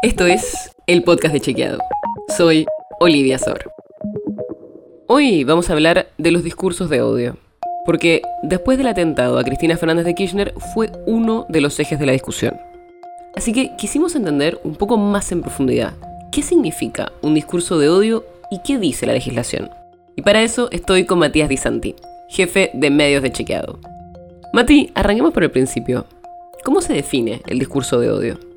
Esto es el podcast de Chequeado. Soy Olivia Sor. Hoy vamos a hablar de los discursos de odio. Porque después del atentado a Cristina Fernández de Kirchner fue uno de los ejes de la discusión. Así que quisimos entender un poco más en profundidad qué significa un discurso de odio y qué dice la legislación. Y para eso estoy con Matías Di Santi, jefe de medios de Chequeado. Mati, arranquemos por el principio. ¿Cómo se define el discurso de odio?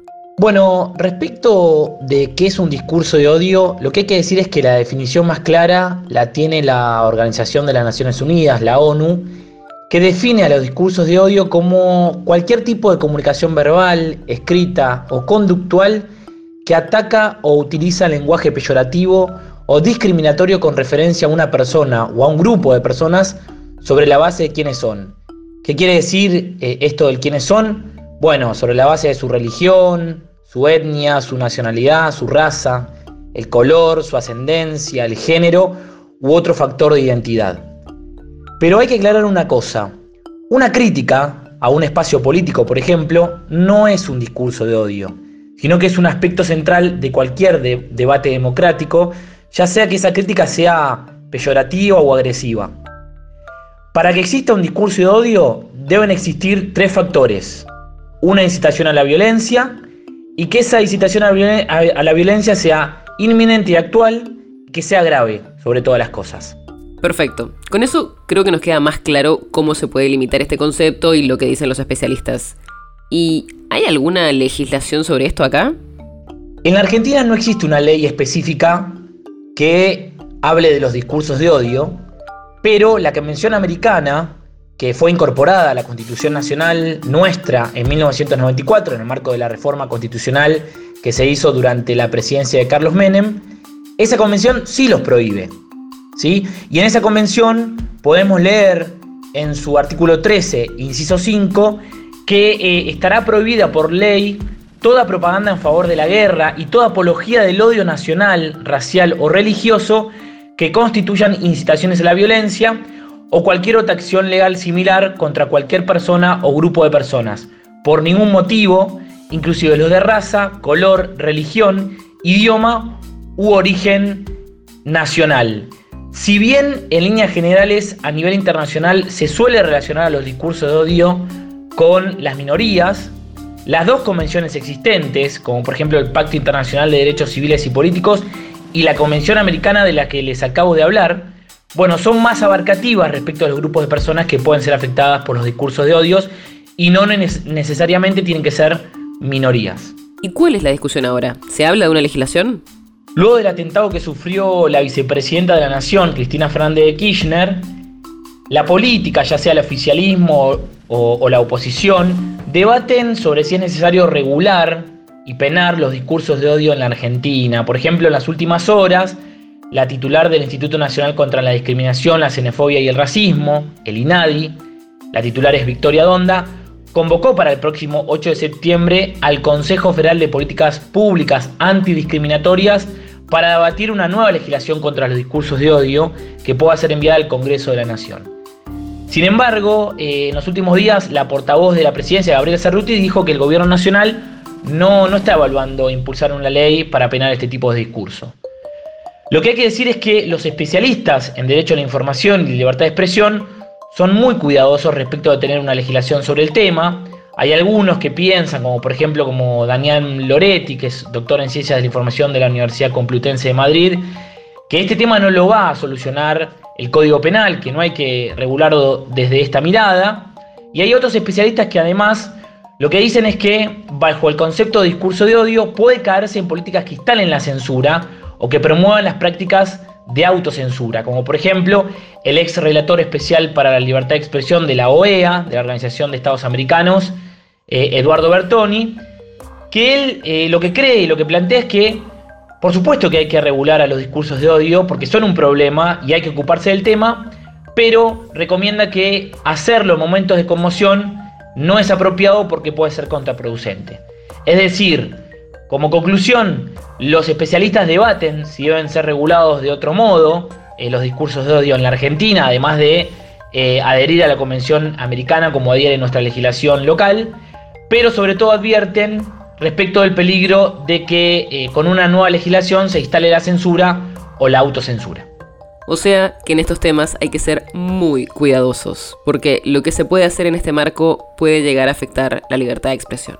Bueno, respecto de qué es un discurso de odio, lo que hay que decir es que la definición más clara la tiene la Organización de las Naciones Unidas, la ONU, que define a los discursos de odio como cualquier tipo de comunicación verbal, escrita o conductual que ataca o utiliza lenguaje peyorativo o discriminatorio con referencia a una persona o a un grupo de personas sobre la base de quiénes son. ¿Qué quiere decir eh, esto del quiénes son? Bueno, sobre la base de su religión, su etnia, su nacionalidad, su raza, el color, su ascendencia, el género u otro factor de identidad. Pero hay que aclarar una cosa. Una crítica a un espacio político, por ejemplo, no es un discurso de odio, sino que es un aspecto central de cualquier debate democrático, ya sea que esa crítica sea peyorativa o agresiva. Para que exista un discurso de odio deben existir tres factores. Una incitación a la violencia y que esa incitación a, la violencia sea inminente y actual que sea grave sobre todas las cosas. Perfecto. Con eso creo que nos queda más claro cómo se puede limitar este concepto y lo que dicen los especialistas. ¿Y hay alguna legislación sobre esto acá? En la Argentina no existe una ley específica que hable de los discursos de odio, pero la Convención Americana, que fue incorporada a la Constitución Nacional nuestra en 1994 en el marco de la reforma constitucional que se hizo durante la presidencia de Carlos Menem, esa convención sí los prohíbe. ¿sí? Y en esa convención podemos leer en su artículo 13, inciso 5, que eh, estará prohibida por ley toda propaganda en favor de la guerra y toda apología del odio nacional, racial o religioso que constituyan incitaciones a la violencia o cualquier otra acción legal similar contra cualquier persona o grupo de personas, por ningún motivo, inclusive los de raza, color, religión, idioma u origen nacional. Si bien en líneas generales a nivel internacional se suele relacionar a los discursos de odio con las minorías, las dos convenciones existentes, como por ejemplo el Pacto Internacional de Derechos Civiles y Políticos y la Convención Americana de la que les acabo de hablar, bueno, son más abarcativas respecto a los grupos de personas que pueden ser afectadas por los discursos de odios y no necesariamente tienen que ser minorías. ¿Y cuál es la discusión ahora? ¿Se habla de una legislación? Luego del atentado que sufrió la vicepresidenta de la Nación, Cristina Fernández de Kirchner, la política, ya sea el oficialismo o, o la oposición, debaten sobre si es necesario regular y penar los discursos de odio en la Argentina. Por ejemplo, en las últimas horas, la titular del Instituto Nacional contra la Discriminación, la Xenofobia y el Racismo, el INADI, la titular es Victoria Donda, convocó para el próximo 8 de septiembre al Consejo Federal de Políticas Públicas Antidiscriminatorias para debatir una nueva legislación contra los discursos de odio que pueda ser enviada al Congreso de la Nación. Sin embargo, eh, en los últimos días, la portavoz de la presidencia, Gabriela Cerruti, dijo que el gobierno nacional no, no está evaluando impulsar una ley para penar este tipo de discurso. Lo que hay que decir es que los especialistas en derecho a la información y libertad de expresión son muy cuidadosos respecto de tener una legislación sobre el tema. Hay algunos que piensan, como por ejemplo como Daniel Loretti, que es doctor en Ciencias de la Información de la Universidad Complutense de Madrid, que este tema no lo va a solucionar el Código Penal, que no hay que regularlo desde esta mirada. Y hay otros especialistas que además lo que dicen es que, bajo el concepto de discurso de odio, puede caerse en políticas que instalen la censura o que promuevan las prácticas de autocensura, como por ejemplo el ex relator especial para la libertad de expresión de la OEA, de la Organización de Estados Americanos, eh, Eduardo Bertoni, que él eh, lo que cree y lo que plantea es que, por supuesto que hay que regular a los discursos de odio, porque son un problema y hay que ocuparse del tema, pero recomienda que hacerlo en momentos de conmoción no es apropiado porque puede ser contraproducente. Es decir, como conclusión, los especialistas debaten si deben ser regulados de otro modo eh, los discursos de odio en la Argentina, además de eh, adherir a la Convención Americana como adhiere nuestra legislación local, pero sobre todo advierten respecto del peligro de que eh, con una nueva legislación se instale la censura o la autocensura. O sea que en estos temas hay que ser muy cuidadosos, porque lo que se puede hacer en este marco puede llegar a afectar la libertad de expresión.